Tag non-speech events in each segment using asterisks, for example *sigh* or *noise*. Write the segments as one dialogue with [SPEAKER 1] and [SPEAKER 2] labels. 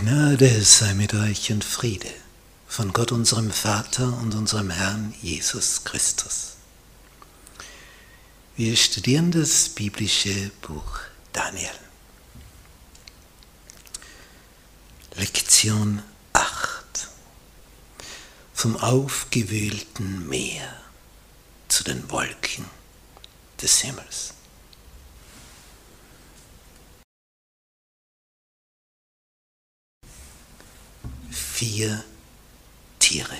[SPEAKER 1] Gnade sei mit euch und Friede von Gott unserem Vater und unserem Herrn Jesus Christus. Wir studieren das biblische Buch Daniel. Lektion 8. Vom aufgewühlten Meer zu den Wolken des Himmels. Vier Tiere.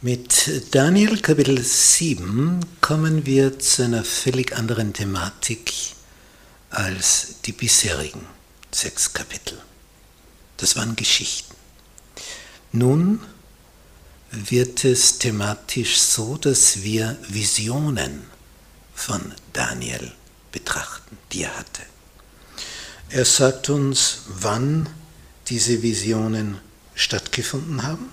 [SPEAKER 1] Mit Daniel Kapitel 7 kommen wir zu einer völlig anderen Thematik als die bisherigen sechs Kapitel. Das waren Geschichten. Nun wird es thematisch so, dass wir Visionen von Daniel betrachten, die er hatte. Er sagt uns, wann diese Visionen stattgefunden haben.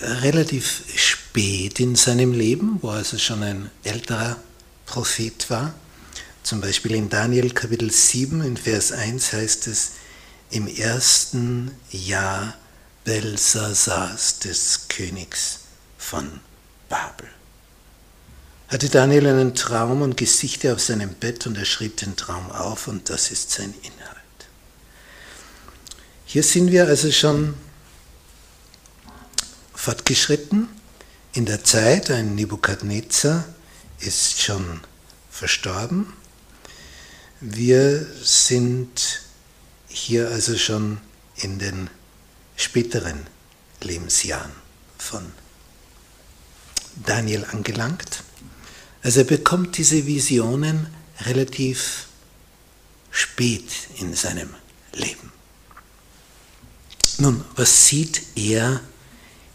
[SPEAKER 1] Relativ spät in seinem Leben, wo er also schon ein älterer Prophet war. Zum Beispiel in Daniel Kapitel 7 in Vers 1 heißt es, im ersten Jahr Belsasars des Königs von Babel hatte Daniel einen Traum und Gesichter auf seinem Bett und er schrieb den Traum auf und das ist sein Inhalt. Hier sind wir also schon fortgeschritten in der Zeit. Ein Nebukadnezar ist schon verstorben. Wir sind hier also schon in den späteren Lebensjahren von Daniel angelangt. Also er bekommt diese Visionen relativ spät in seinem Leben. Nun, was sieht er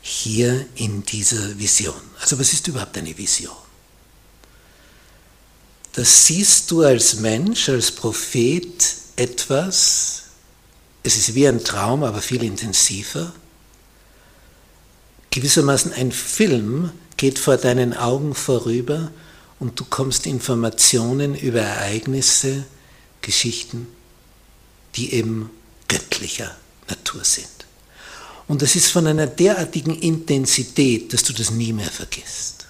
[SPEAKER 1] hier in dieser Vision? Also was ist überhaupt eine Vision? Das siehst du als Mensch, als Prophet etwas, es ist wie ein Traum, aber viel intensiver. Gewissermaßen ein Film geht vor deinen Augen vorüber und du kommst Informationen über Ereignisse, Geschichten, die eben göttlicher Natur sind. Und das ist von einer derartigen Intensität, dass du das nie mehr vergisst.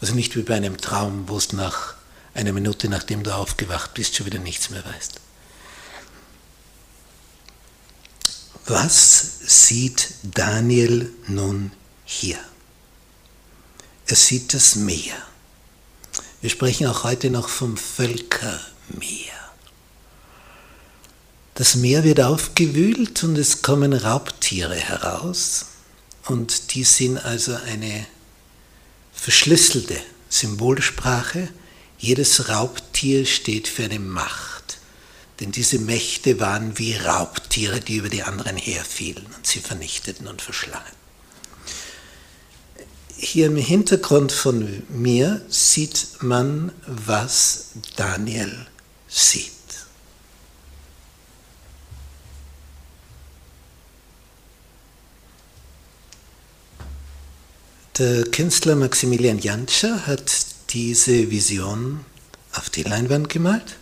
[SPEAKER 1] Also nicht wie bei einem Traum, wo es nach einer Minute, nachdem du aufgewacht bist, schon wieder nichts mehr weißt. Was sieht Daniel nun hier? Er sieht das Meer. Wir sprechen auch heute noch vom Völkermeer. Das Meer wird aufgewühlt und es kommen Raubtiere heraus und die sind also eine verschlüsselte Symbolsprache. Jedes Raubtier steht für eine Macht, denn diese Mächte waren wie Raubtiere, die über die anderen herfielen und sie vernichteten und verschlangen hier im Hintergrund von mir sieht man, was Daniel sieht. Der Künstler Maximilian Jantscher hat diese Vision auf die Leinwand gemalt.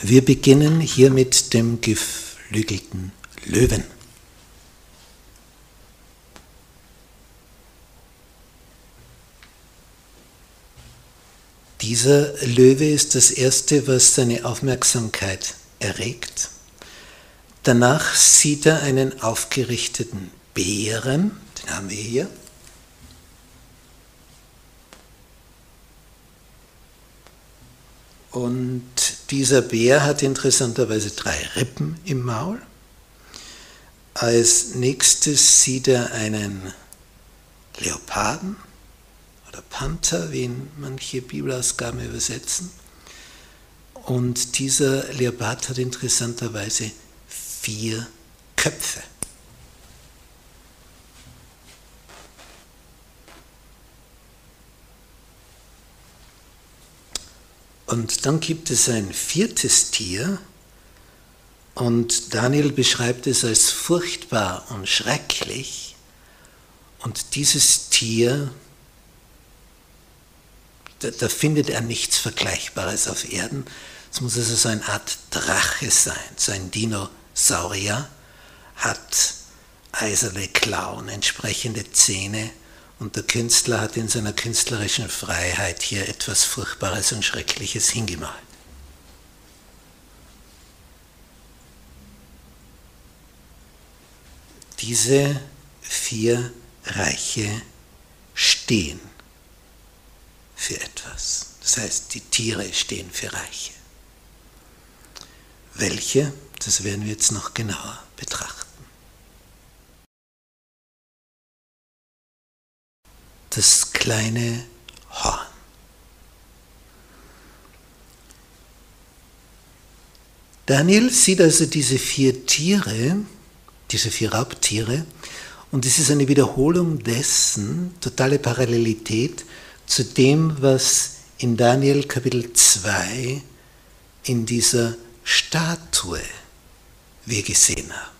[SPEAKER 1] Wir beginnen hier mit dem geflügelten Löwen. Dieser Löwe ist das Erste, was seine Aufmerksamkeit erregt. Danach sieht er einen aufgerichteten Bären, den haben wir hier. Und dieser Bär hat interessanterweise drei Rippen im Maul. Als nächstes sieht er einen Leoparden oder Panther, wie ihn manche Bibelausgaben übersetzen. Und dieser Leopard hat interessanterweise vier Köpfe. Und dann gibt es ein viertes Tier und Daniel beschreibt es als furchtbar und schrecklich. Und dieses Tier da, da findet er nichts Vergleichbares auf Erden. Es muss also so eine Art Drache sein, so ein Dinosaurier, hat eiserne Klauen, entsprechende Zähne und der Künstler hat in seiner künstlerischen Freiheit hier etwas Furchtbares und Schreckliches hingemalt. Diese vier Reiche stehen für etwas. Das heißt, die Tiere stehen für Reiche. Welche, das werden wir jetzt noch genauer betrachten. Das kleine Horn. Daniel sieht also diese vier Tiere, diese vier Raubtiere, und es ist eine Wiederholung dessen, totale Parallelität zu dem, was in Daniel Kapitel 2 in dieser Statue wir gesehen haben.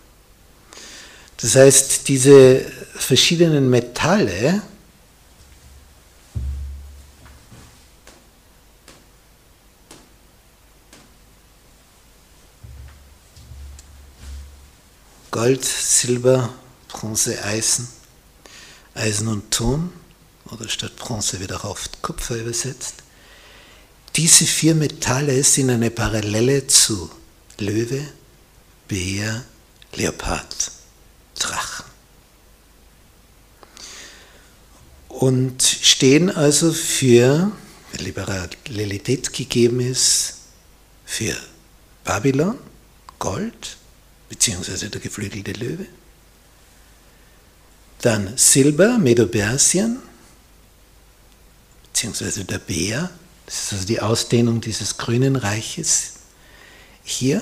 [SPEAKER 1] Das heißt, diese verschiedenen Metalle, Gold, Silber, Bronze, Eisen, Eisen und Ton, oder statt Bronze auch oft Kupfer übersetzt. Diese vier Metalle sind eine Parallele zu Löwe, Bär, Leopard, Drachen. Und stehen also für, wenn Liberalität gegeben ist, für Babylon, Gold, beziehungsweise der geflügelte Löwe. Dann Silber, Medo-Persien, beziehungsweise der Bär, das ist also die Ausdehnung dieses grünen Reiches hier.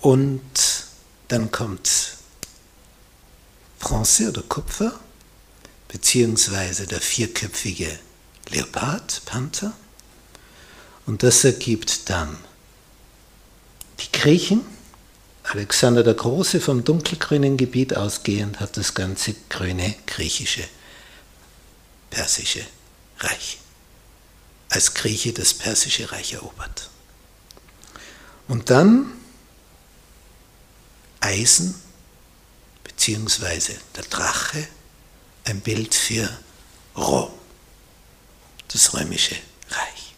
[SPEAKER 1] Und dann kommt Bronze oder Kupfer, beziehungsweise der vierköpfige Leopard, Panther. Und das ergibt dann die Griechen. Alexander der Große vom dunkelgrünen Gebiet ausgehend hat das ganze grüne griechische, persische Reich als Grieche das persische Reich erobert. Und dann Eisen beziehungsweise der Drache, ein Bild für Rom, das römische Reich.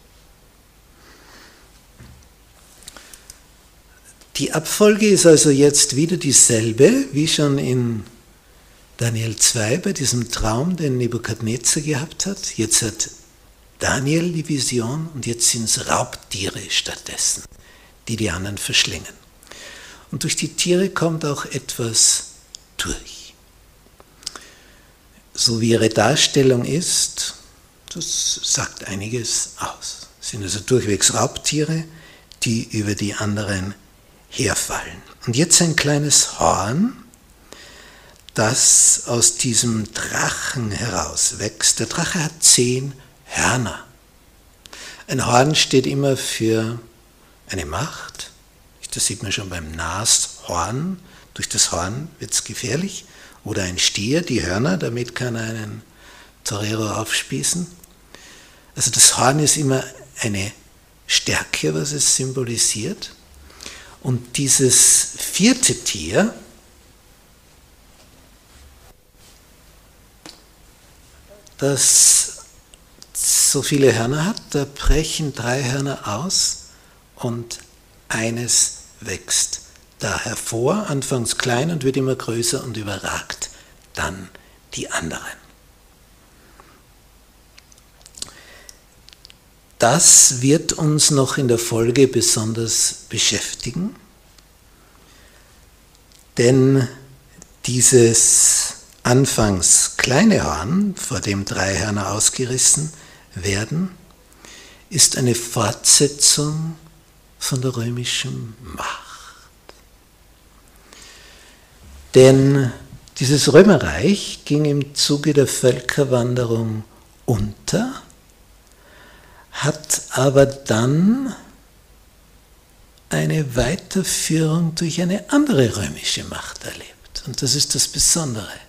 [SPEAKER 1] Die Abfolge ist also jetzt wieder dieselbe wie schon in Daniel 2 bei diesem Traum, den Nebukadnezar gehabt hat. Jetzt hat Daniel die Vision und jetzt sind es Raubtiere stattdessen, die die anderen verschlingen. Und durch die Tiere kommt auch etwas durch. So wie ihre Darstellung ist, das sagt einiges aus. Es sind also durchwegs Raubtiere, die über die anderen herfallen. Und jetzt ein kleines Horn, das aus diesem Drachen herauswächst. Der Drache hat zehn Hörner. Ein Horn steht immer für eine Macht. Das sieht man schon beim Nashorn. Durch das Horn wird es gefährlich. Oder ein Stier, die Hörner, damit kann er einen Torero aufspießen. Also das Horn ist immer eine Stärke, was es symbolisiert. Und dieses vierte Tier, das so viele Hörner hat, da brechen drei Hörner aus und eines wächst da hervor, anfangs klein und wird immer größer und überragt dann die anderen. Das wird uns noch in der Folge besonders beschäftigen, denn dieses anfangs kleine Horn, vor dem drei Hörner ausgerissen werden, ist eine Fortsetzung von der römischen Macht. Denn dieses Römerreich ging im Zuge der Völkerwanderung unter, hat aber dann eine Weiterführung durch eine andere römische Macht erlebt. Und das ist das Besondere.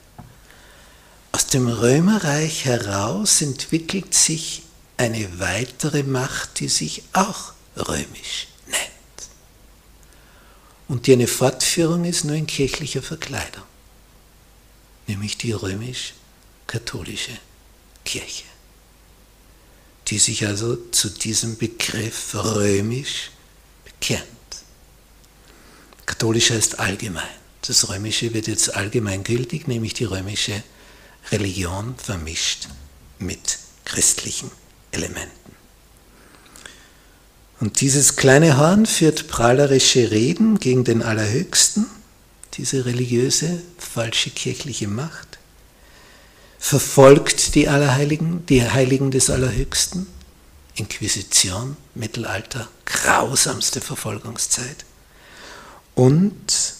[SPEAKER 1] Aus dem Römerreich heraus entwickelt sich eine weitere Macht, die sich auch römisch nennt. Und die eine Fortführung ist nur in kirchlicher Verkleidung, nämlich die römisch-katholische Kirche, die sich also zu diesem Begriff römisch bekennt. Katholisch heißt allgemein. Das Römische wird jetzt allgemeingültig, nämlich die römische Religion vermischt mit christlichen Elementen. Und dieses kleine Horn führt prahlerische Reden gegen den Allerhöchsten, diese religiöse, falsche kirchliche Macht, verfolgt die Allerheiligen, die Heiligen des Allerhöchsten, Inquisition, Mittelalter, grausamste Verfolgungszeit. Und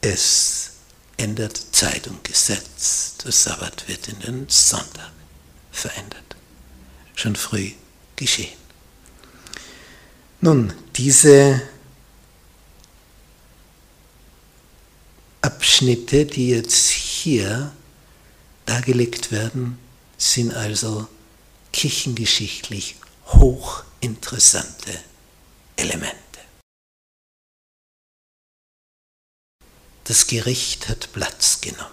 [SPEAKER 1] es ändert Zeit und Gesetz. Der Sabbat wird in den Sonntag verändert. Schon früh geschehen. Nun, diese Abschnitte, die jetzt hier dargelegt werden, sind also kirchengeschichtlich hochinteressante Elemente. Das Gericht hat Platz genommen.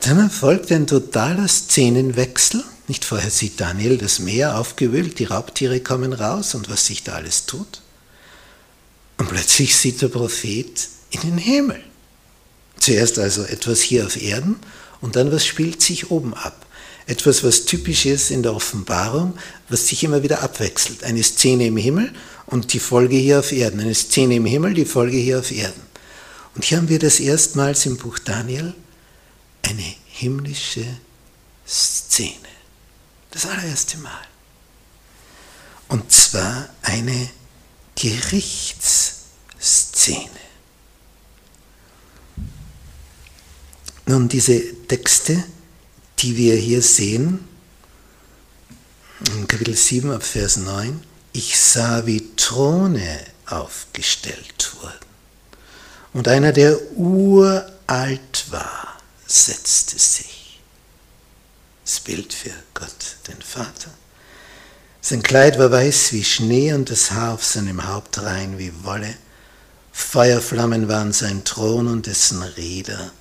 [SPEAKER 1] Dann erfolgt ein totaler Szenenwechsel. Nicht vorher sieht Daniel das Meer aufgewühlt, die Raubtiere kommen raus und was sich da alles tut. Und plötzlich sieht der Prophet in den Himmel. Zuerst also etwas hier auf Erden und dann was spielt sich oben ab. Etwas, was typisch ist in der Offenbarung, was sich immer wieder abwechselt. Eine Szene im Himmel und die Folge hier auf Erden. Eine Szene im Himmel, die Folge hier auf Erden. Und hier haben wir das erstmals im Buch Daniel eine himmlische Szene. Das allererste Mal. Und zwar eine Gerichtsszene. Nun, diese Texte, die wir hier sehen, in Kapitel 7 ab Vers 9, ich sah, wie Throne aufgestellt wurden. Und einer, der uralt war, setzte sich. Das Bild für Gott, den Vater. Sein Kleid war weiß wie Schnee und das Haar auf seinem Haupt rein wie Wolle. Feuerflammen waren sein Thron und dessen Räder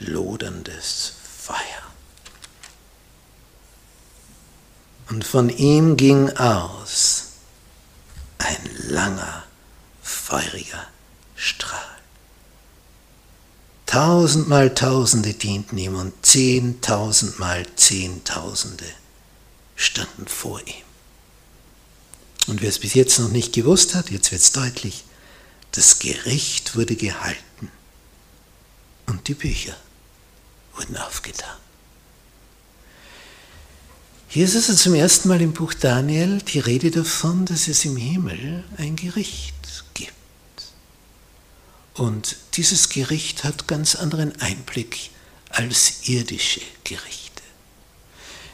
[SPEAKER 1] loderndes Feuer. Und von ihm ging aus ein langer, feuriger Strahl. Tausendmal Tausende dienten ihm und zehntausendmal Zehntausende standen vor ihm. Und wer es bis jetzt noch nicht gewusst hat, jetzt wird es deutlich, das Gericht wurde gehalten und die Bücher wurden aufgetan. Hier ist also zum ersten Mal im Buch Daniel die Rede davon, dass es im Himmel ein Gericht gibt. Und dieses Gericht hat ganz anderen Einblick als irdische Gerichte.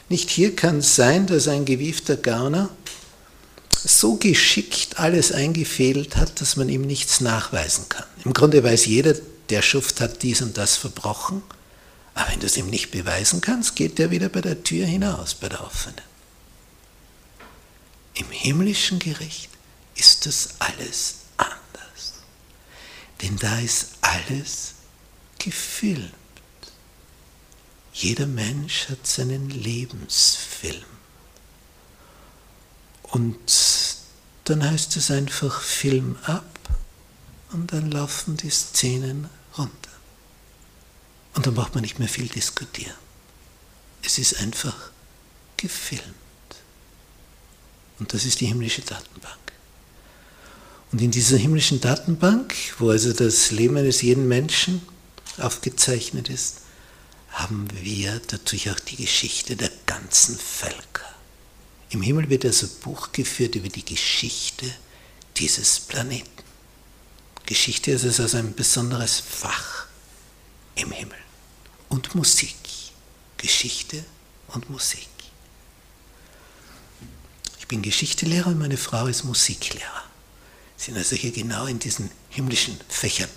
[SPEAKER 1] Nicht hier kann es sein, dass ein gewiefter Gauner so geschickt alles eingefädelt hat, dass man ihm nichts nachweisen kann. Im Grunde weiß jeder, der Schuft hat dies und das verbrochen aber wenn du es ihm nicht beweisen kannst, geht er wieder bei der Tür hinaus, bei der offenen. Im himmlischen Gericht ist das alles anders. Denn da ist alles gefilmt. Jeder Mensch hat seinen Lebensfilm. Und dann heißt es einfach Film ab und dann laufen die Szenen runter. Und dann braucht man nicht mehr viel diskutieren. Es ist einfach gefilmt. Und das ist die himmlische Datenbank. Und in dieser himmlischen Datenbank, wo also das Leben eines jeden Menschen aufgezeichnet ist, haben wir natürlich auch die Geschichte der ganzen Völker. Im Himmel wird also Buch geführt über die Geschichte dieses Planeten. Geschichte ist also ein besonderes Fach im Himmel. Und Musik. Geschichte und Musik. Ich bin Geschichtelehrer und meine Frau ist Musiklehrer. Sind also hier genau in diesen himmlischen Fächern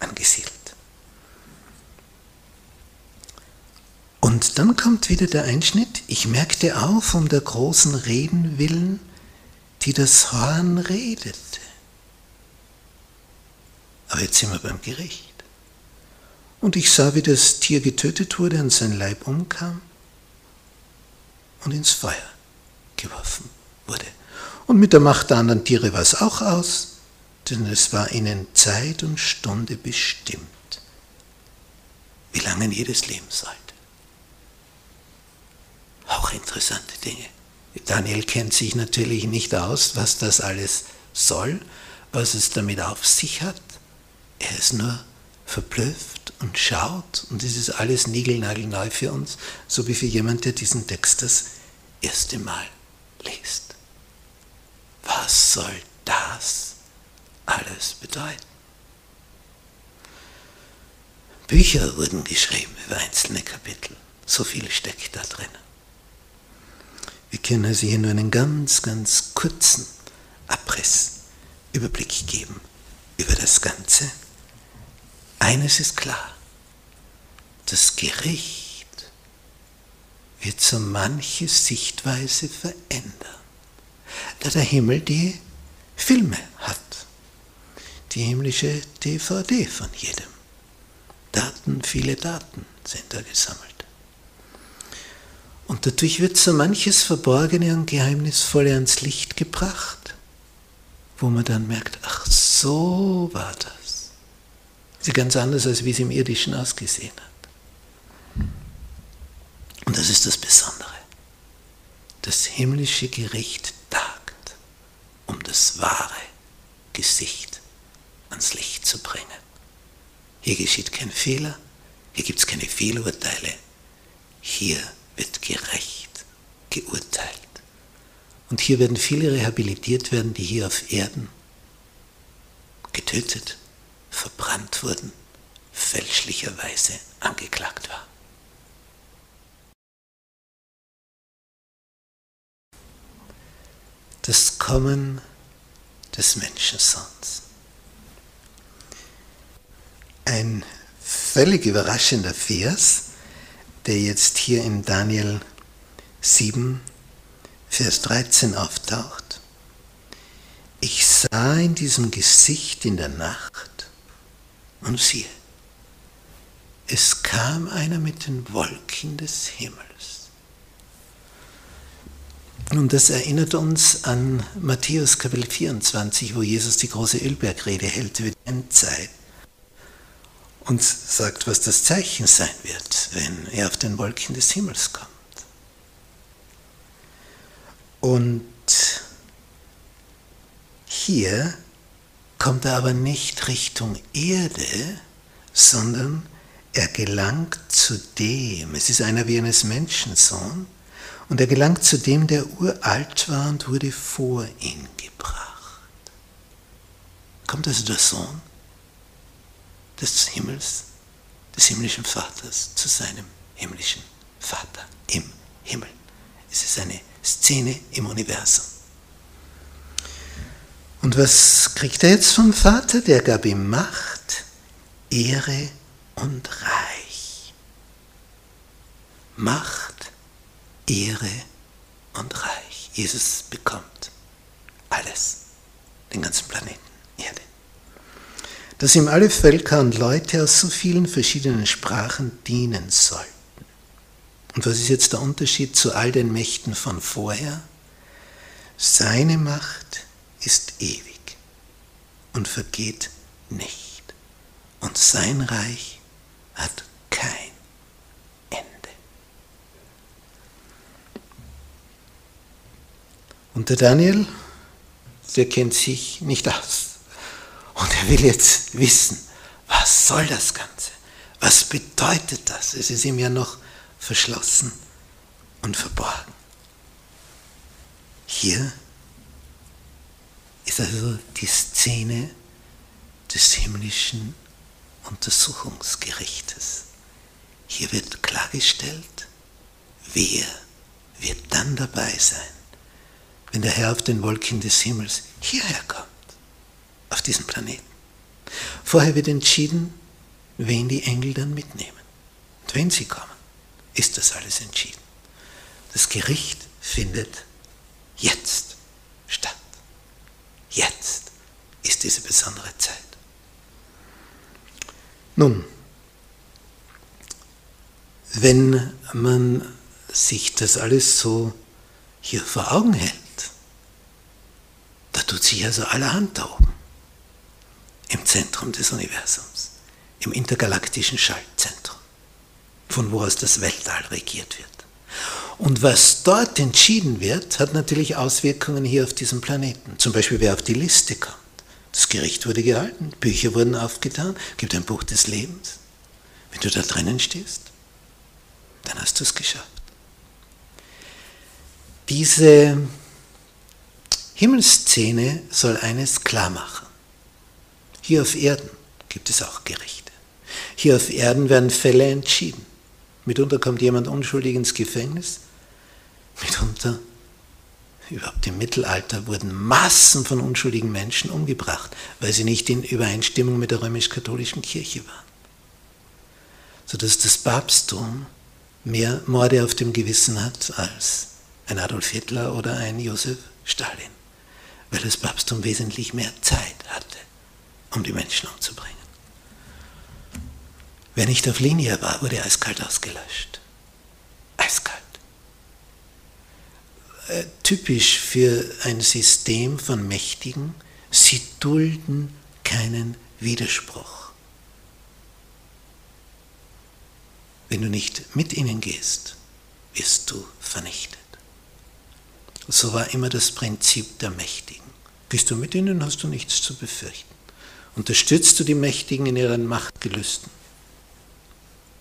[SPEAKER 1] angesiedelt. Und dann kommt wieder der Einschnitt. Ich merkte auf um der großen Reden willen, die das Horn redete. Aber jetzt sind wir beim Gericht. Und ich sah, wie das Tier getötet wurde und sein Leib umkam und ins Feuer geworfen wurde. Und mit der Macht der anderen Tiere war es auch aus, denn es war ihnen Zeit und Stunde bestimmt, wie lange jedes leben sollte. Auch interessante Dinge. Daniel kennt sich natürlich nicht aus, was das alles soll, was es damit auf sich hat. Er ist nur verblüfft und schaut und es ist alles niegelnagelneu für uns, so wie für jemand, der diesen Text das erste Mal liest. Was soll das alles bedeuten? Bücher wurden geschrieben über einzelne Kapitel. So viel steckt da drin. Wir können also hier nur einen ganz, ganz kurzen Abriss, Überblick geben über das Ganze. Eines ist klar, das Gericht wird so manche Sichtweise verändern, da der Himmel die Filme hat, die himmlische DVD von jedem. Daten, viele Daten sind da gesammelt. Und dadurch wird so manches Verborgene und Geheimnisvolle ans Licht gebracht, wo man dann merkt, ach so war das. Sie ist ganz anders, als wie es im irdischen ausgesehen hat. Und das ist das Besondere. Das himmlische Gericht tagt, um das wahre Gesicht ans Licht zu bringen. Hier geschieht kein Fehler, hier gibt es keine Fehlurteile. Hier wird gerecht geurteilt. Und hier werden viele rehabilitiert werden, die hier auf Erden getötet, verbrannt wurden, fälschlicherweise angeklagt waren. Das Kommen des Menschensohns. Ein völlig überraschender Vers, der jetzt hier in Daniel 7, Vers 13 auftaucht. Ich sah in diesem Gesicht in der Nacht und siehe, es kam einer mit den Wolken des Himmels. Und das erinnert uns an Matthäus Kapitel 24, wo Jesus die große Ölbergrede hält über die Endzeit und sagt, was das Zeichen sein wird, wenn er auf den Wolken des Himmels kommt. Und hier kommt er aber nicht Richtung Erde, sondern er gelangt zu dem, es ist einer wie eines Menschensohn, und er gelangt zu dem, der uralt war und wurde vor ihn gebracht. Kommt also der Sohn des Himmels, des himmlischen Vaters zu seinem himmlischen Vater im Himmel. Es ist eine Szene im Universum. Und was kriegt er jetzt vom Vater? Der gab ihm Macht, Ehre und Reich. Macht, Ehre und Reich. Jesus bekommt alles, den ganzen Planeten Erde dass ihm alle Völker und Leute aus so vielen verschiedenen Sprachen dienen sollten. Und was ist jetzt der Unterschied zu all den Mächten von vorher? Seine Macht ist ewig und vergeht nicht. Und sein Reich hat kein Ende. Und der Daniel, der kennt sich nicht aus. Und er will jetzt wissen, was soll das Ganze? Was bedeutet das? Es ist ihm ja noch verschlossen und verborgen. Hier ist also die Szene des himmlischen Untersuchungsgerichtes. Hier wird klargestellt, wer wird dann dabei sein, wenn der Herr auf den Wolken des Himmels hierher kommt auf diesem Planeten. Vorher wird entschieden, wen die Engel dann mitnehmen und wenn sie kommen. ist das alles entschieden. Das Gericht findet jetzt statt. Jetzt ist diese besondere Zeit. Nun, wenn man sich das alles so hier vor Augen hält, da tut sich also allerhand da oben, im Zentrum des Universums, im intergalaktischen Schaltzentrum, von wo aus das Weltall regiert wird. Und was dort entschieden wird, hat natürlich Auswirkungen hier auf diesem Planeten. Zum Beispiel, wer auf die Liste kommt. Das Gericht wurde gehalten, Bücher wurden aufgetan, gibt ein Buch des Lebens. Wenn du da drinnen stehst, dann hast du es geschafft. Diese Himmelsszene soll eines klar machen. Hier auf Erden gibt es auch Gerichte. Hier auf Erden werden Fälle entschieden. Mitunter kommt jemand unschuldig ins Gefängnis. Mitunter, überhaupt im Mittelalter, wurden Massen von unschuldigen Menschen umgebracht, weil sie nicht in Übereinstimmung mit der römisch-katholischen Kirche waren. Sodass das Papsttum mehr Morde auf dem Gewissen hat als ein Adolf Hitler oder ein Josef Stalin, weil das Papsttum wesentlich mehr Zeit hatte, um die Menschen umzubringen. Wer nicht auf Linie war, wurde eiskalt ausgelöscht. Eiskalt. Äh, typisch für ein System von Mächtigen, sie dulden keinen Widerspruch. Wenn du nicht mit ihnen gehst, wirst du vernichtet. So war immer das Prinzip der Mächtigen. Gehst du mit ihnen, hast du nichts zu befürchten. Unterstützt du die Mächtigen in ihren Machtgelüsten,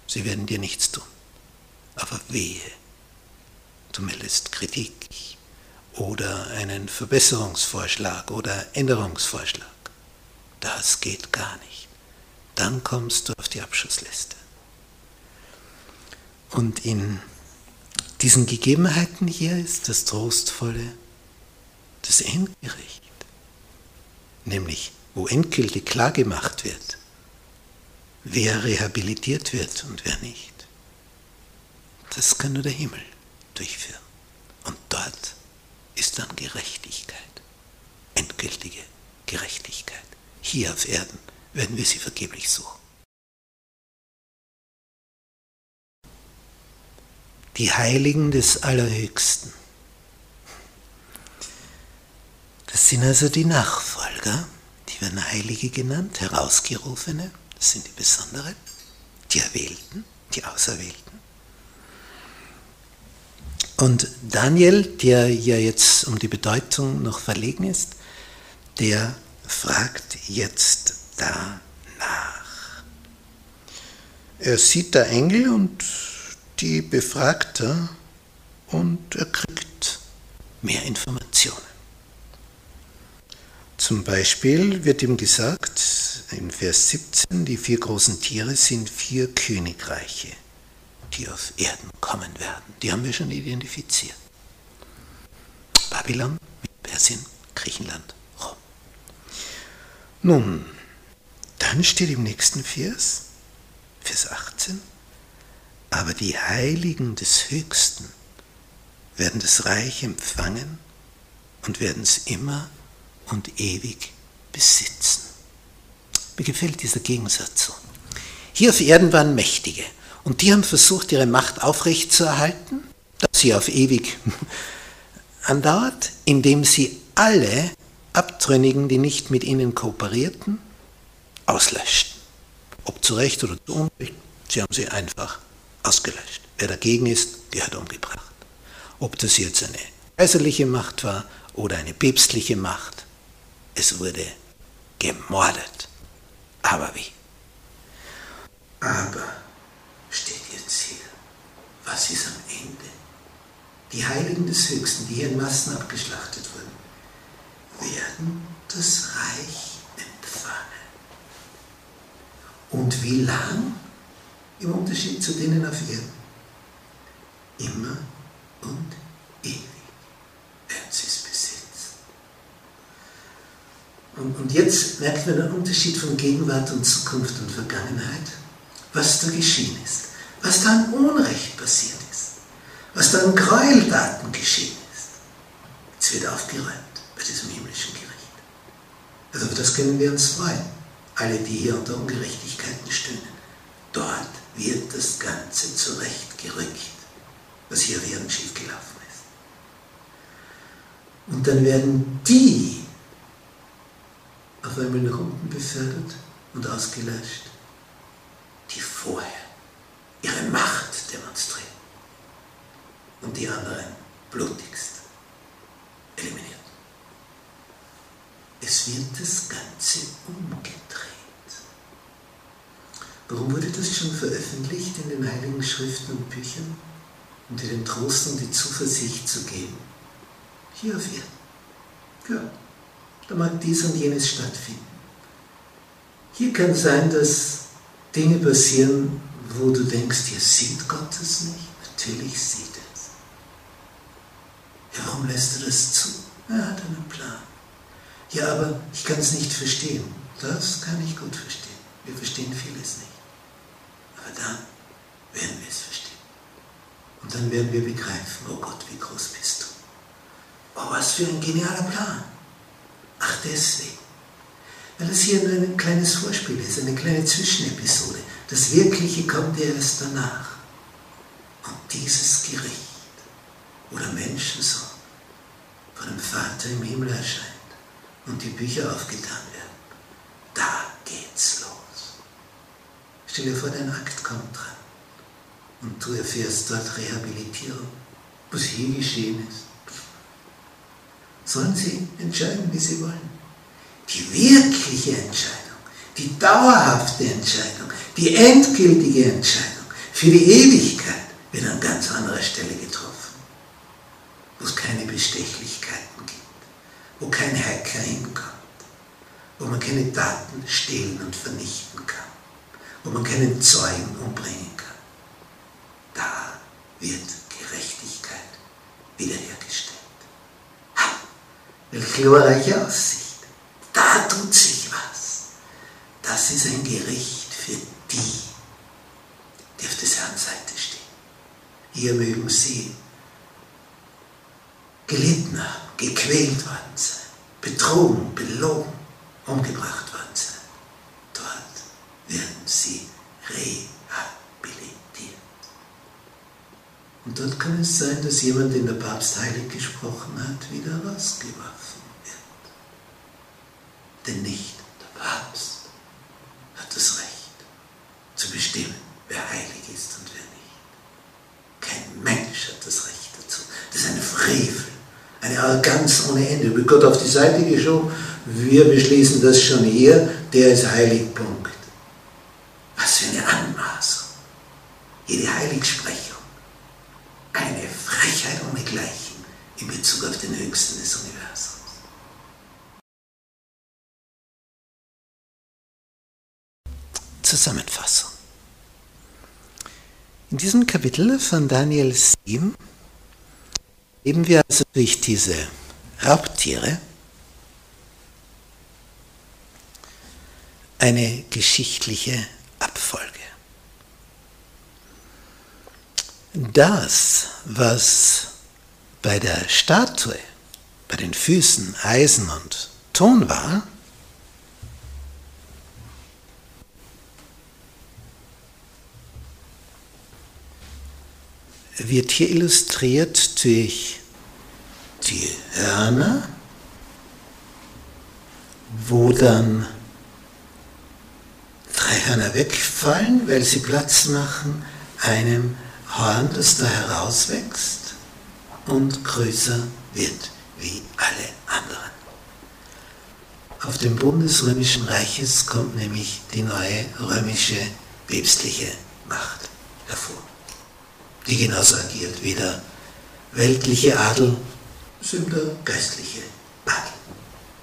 [SPEAKER 1] sie werden dir nichts tun. Aber wehe, du meldest Kritik oder einen Verbesserungsvorschlag oder Änderungsvorschlag. Das geht gar nicht. Dann kommst du auf die Abschussliste. Und in diesen Gegebenheiten hier ist das Trostvolle das Endgericht, nämlich wo endgültig klargemacht wird, wer rehabilitiert wird und wer nicht. Das kann nur der Himmel durchführen. Und dort ist dann Gerechtigkeit, endgültige Gerechtigkeit. Hier auf Erden werden wir sie vergeblich suchen. Die Heiligen des Allerhöchsten. Das sind also die Nachfolger, die werden Heilige genannt, Herausgerufene, das sind die Besonderen, die Erwählten, die Auserwählten. Und Daniel, der ja jetzt um die Bedeutung noch verlegen ist, der fragt jetzt danach. Er sieht da Engel und die befragt er und er kriegt mehr Informationen. Zum Beispiel wird ihm gesagt, in Vers 17, die vier großen Tiere sind vier Königreiche, die auf Erden kommen werden. Die haben wir schon identifiziert. Babylon, Persien, Griechenland, Rom. Nun, dann steht im nächsten Vers, Vers 18, aber die Heiligen des Höchsten werden das Reich empfangen und werden es immer und ewig besitzen. Mir gefällt dieser Gegensatz so. Hier auf Erden waren Mächtige und die haben versucht, ihre Macht aufrechtzuerhalten, dass sie auf ewig *laughs* andauert, indem sie alle Abtrünnigen, die nicht mit ihnen kooperierten, auslöschten. Ob zu Recht oder zu Unrecht, sie haben sie einfach ausgelöscht. Wer dagegen ist, gehört umgebracht. Ob das jetzt eine kaiserliche Macht war oder eine päpstliche Macht, es wurde gemordet. Aber wie? Aber steht jetzt hier, was ist am Ende? Die Heiligen des Höchsten, die hier in Massen abgeschlachtet wurden, werden das Reich empfangen. Und wie lang? Im Unterschied zu denen auf Erden. Immer und ewig werden sie es und, und jetzt merkt man den Unterschied von Gegenwart und Zukunft und Vergangenheit, was da geschehen ist, was da an Unrecht passiert was an Gräueltaten geschehen ist. Es wird aufgeräumt bei diesem himmlischen Gericht. Also das können wir uns freuen. Alle, die hier unter Ungerechtigkeiten stöhnen. Dort wird das Ganze zurechtgerückt, was hier während schiefgelaufen ist. Und dann werden die auf einmal nach unten befördert und ausgelöscht, die vorher ihre Macht demonstrieren und die anderen blutigst eliminiert. Es wird das Ganze umgedreht. Warum wurde das schon veröffentlicht in den heiligen Schriften und Büchern? Um dir den Trost und die Zuversicht zu geben. Hier auf Erden. Ja, da mag dies und jenes stattfinden. Hier kann sein, dass Dinge passieren, wo du denkst, hier sieht Gott es nicht. Natürlich sieht es. Ja, warum lässt du das zu? Er hat einen Plan. Ja, aber ich kann es nicht verstehen. Das kann ich gut verstehen. Wir verstehen vieles nicht. Aber dann werden wir es verstehen. Und dann werden wir begreifen, oh Gott, wie groß bist du. Oh, was für ein genialer Plan. Deswegen. Weil das hier nur ein kleines Vorspiel ist, eine kleine Zwischenepisode. Das Wirkliche kommt erst danach. Und dieses Gericht, wo der Menschensohn von dem Vater im Himmel erscheint und die Bücher aufgetan werden, da geht's los. Stell dir vor, dein Akt kommt dran und du erfährst dort Rehabilitierung, was hier geschehen ist. Sollen sie entscheiden, wie sie wollen. Die wirkliche Entscheidung, die dauerhafte Entscheidung, die endgültige Entscheidung für die Ewigkeit wird an ganz anderer Stelle getroffen, wo es keine Bestechlichkeiten gibt, wo kein Hacker hinkommt, wo man keine Daten stehlen und vernichten kann wo man keinen Zeugen umbringen kann. Da wird Gerechtigkeit wiederhergestellt. Welche glorreiche Aussicht. Da tut sich was. Das ist ein Gericht für die, die auf des Herrn Seite stehen. Hier mögen sie gelitten haben, gequält worden sein, betrogen, belogen, umgebracht worden sein werden sie rehabilitiert. Und dort kann es sein, dass jemand, den der Papst heilig gesprochen hat, wieder rausgeworfen wird. Denn nicht der Papst hat das Recht zu bestimmen, wer heilig ist und wer nicht. Kein Mensch hat das Recht dazu. Das ist ein Frevel, eine Arroganz ohne Ende. Wird Gott auf die Seite geschoben, wir beschließen das schon hier, der ist heilig, Punkt. Was für eine Anmaßung. Jede Heiligsprechung. Eine Frechheit ohnegleichen in Bezug auf den Höchsten des Universums. Zusammenfassung. In diesem Kapitel von Daniel 7 leben wir also durch diese Raubtiere eine geschichtliche Abfolge. Das, was bei der Statue, bei den Füßen Eisen und Ton war, wird hier illustriert durch die Hörner, wo dann drei Hörner wegfallen, weil sie Platz machen einem Horn, das da herauswächst und größer wird wie alle anderen. Auf dem Boden des römischen Reiches kommt nämlich die neue römische päpstliche Macht hervor, die genauso agiert wie der weltliche Adel, sind der geistliche Adel.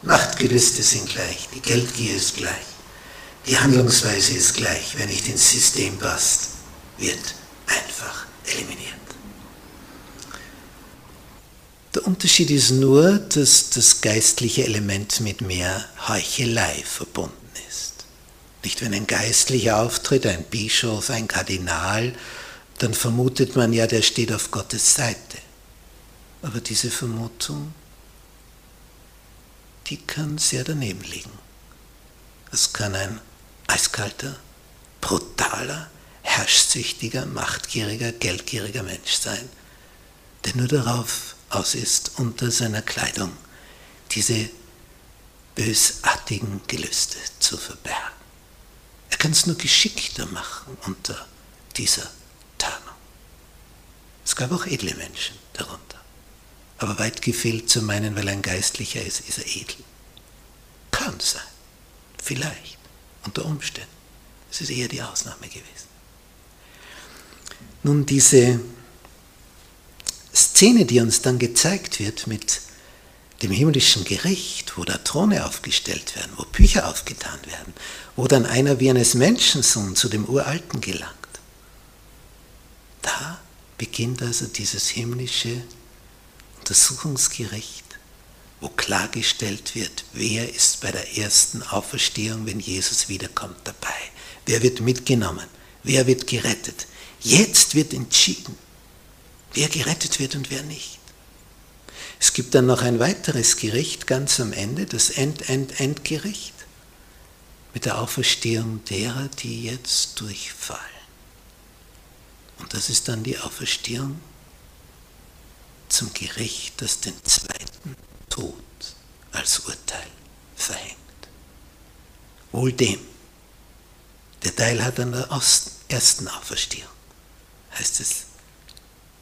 [SPEAKER 1] Machtgelüste sind gleich, die Geldgier ist gleich. Die Handlungsweise ist gleich, wenn nicht ins System passt, wird einfach eliminiert. Der Unterschied ist nur, dass das geistliche Element mit mehr Heuchelei verbunden ist. Nicht wenn ein Geistlicher auftritt, ein Bischof, ein Kardinal, dann vermutet man ja, der steht auf Gottes Seite. Aber diese Vermutung, die kann sehr daneben liegen. Es kann ein eiskalter, brutaler, herrschsüchtiger, machtgieriger, geldgieriger Mensch sein, der nur darauf aus ist, unter seiner Kleidung diese bösartigen Gelüste zu verbergen. Er kann es nur geschickter machen unter dieser Tarnung. Es gab auch edle Menschen darunter. Aber weit gefehlt zu meinen, weil ein Geistlicher ist, ist er edel. Kann sein. Vielleicht. Unter Umständen. Es ist eher die Ausnahme gewesen. Nun, diese Szene, die uns dann gezeigt wird mit dem himmlischen Gericht, wo da Throne aufgestellt werden, wo Bücher aufgetan werden, wo dann einer wie eines Menschensohn zu dem Uralten gelangt. Da beginnt also dieses himmlische Untersuchungsgericht, wo klargestellt wird, wer ist bei der ersten Auferstehung, wenn Jesus wiederkommt, dabei. Wer wird mitgenommen? Wer wird gerettet? Jetzt wird entschieden, wer gerettet wird und wer nicht. Es gibt dann noch ein weiteres Gericht ganz am Ende, das End-End-Endgericht mit der Auferstehung derer, die jetzt durchfallen. Und das ist dann die Auferstehung zum Gericht, das den zweiten Tod als Urteil verhängt. Wohl dem, der Teil hat an der ersten Auferstehung heißt es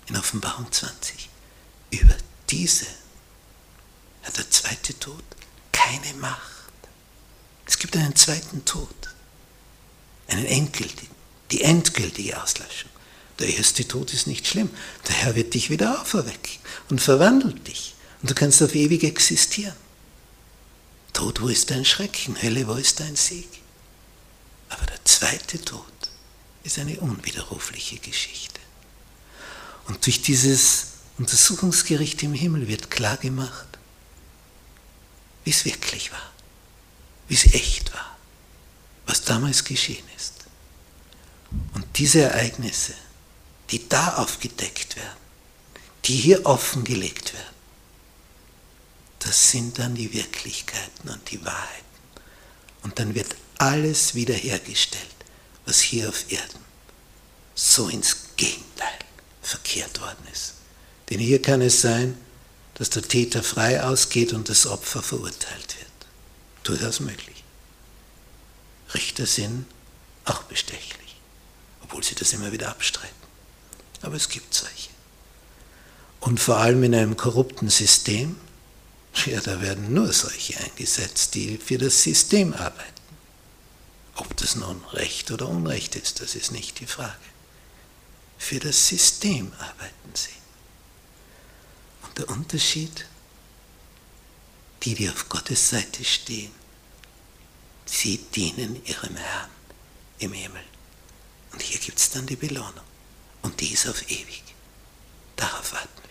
[SPEAKER 1] in Offenbarung 20. Über diese hat der zweite Tod keine Macht. Es gibt einen zweiten Tod, einen endgültigen, die endgültige Auslöschung. Der erste Tod ist nicht schlimm. Der Herr wird dich wieder auferwecken und verwandelt dich. Und du kannst auf ewig existieren. Tod, wo ist dein Schrecken? Hölle, wo ist dein Sieg? Aber der zweite Tod ist eine unwiderrufliche Geschichte. Und durch dieses Untersuchungsgericht im Himmel wird klargemacht, wie es wirklich war, wie es echt war, was damals geschehen ist. Und diese Ereignisse, die da aufgedeckt werden, die hier offengelegt werden, das sind dann die Wirklichkeiten und die Wahrheiten. Und dann wird alles wiederhergestellt was hier auf Erden so ins Gegenteil verkehrt worden ist. Denn hier kann es sein, dass der Täter frei ausgeht und das Opfer verurteilt wird. Durchaus möglich. Richter sind auch bestechlich, obwohl sie das immer wieder abstreiten. Aber es gibt solche. Und vor allem in einem korrupten System, ja, da werden nur solche eingesetzt, die für das System arbeiten. Ob das nun Recht oder Unrecht ist, das ist nicht die Frage. Für das System arbeiten sie. Und der Unterschied, die, die auf Gottes Seite stehen, sie dienen ihrem Herrn im Himmel. Und hier gibt es dann die Belohnung. Und die ist auf ewig. Darauf warten.